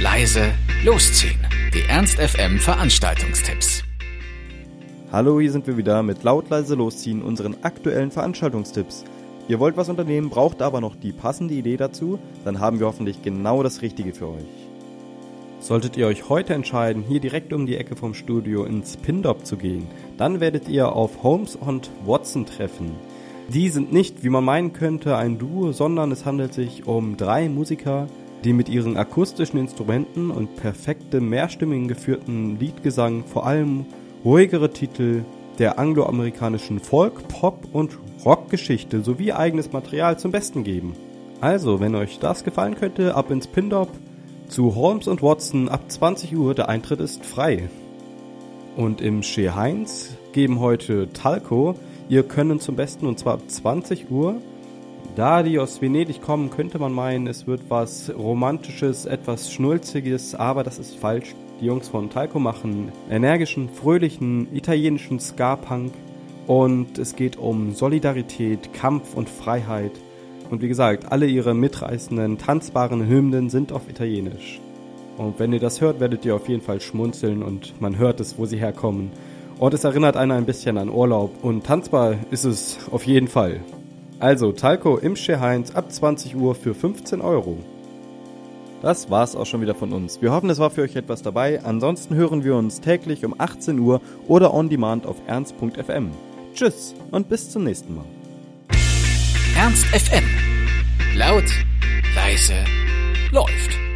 leise, losziehen. Die Ernst FM Veranstaltungstipps. Hallo, hier sind wir wieder mit laut leise losziehen unseren aktuellen Veranstaltungstipps. Ihr wollt was unternehmen, braucht aber noch die passende Idee dazu, dann haben wir hoffentlich genau das Richtige für euch. Solltet ihr euch heute entscheiden, hier direkt um die Ecke vom Studio ins Pindop zu gehen, dann werdet ihr auf Holmes und Watson treffen. Die sind nicht, wie man meinen könnte, ein Duo, sondern es handelt sich um drei Musiker, die mit ihren akustischen Instrumenten und perfektem mehrstimmigen geführten Liedgesang vor allem ruhigere Titel der angloamerikanischen Folk, Pop und Rockgeschichte sowie eigenes Material zum Besten geben. Also, wenn euch das gefallen könnte, ab ins Pindop zu Holmes und Watson ab 20 Uhr, der Eintritt ist frei. Und im Chez Heinz geben heute Talco ihr Können zum Besten und zwar ab 20 Uhr. Da die aus Venedig kommen, könnte man meinen, es wird was Romantisches, etwas Schnulziges, aber das ist falsch. Die Jungs von Talco machen energischen, fröhlichen, italienischen Ska-Punk und es geht um Solidarität, Kampf und Freiheit. Und wie gesagt, alle ihre mitreißenden, tanzbaren Hymnen sind auf Italienisch. Und wenn ihr das hört, werdet ihr auf jeden Fall schmunzeln und man hört es, wo sie herkommen. Und es erinnert einen ein bisschen an Urlaub und tanzbar ist es auf jeden Fall. Also Talco im Chez Heinz ab 20 Uhr für 15 Euro. Das war's auch schon wieder von uns. Wir hoffen, es war für euch etwas dabei. Ansonsten hören wir uns täglich um 18 Uhr oder on demand auf ernst.fm. Tschüss und bis zum nächsten Mal. Ernst FM. Laut, leise, läuft.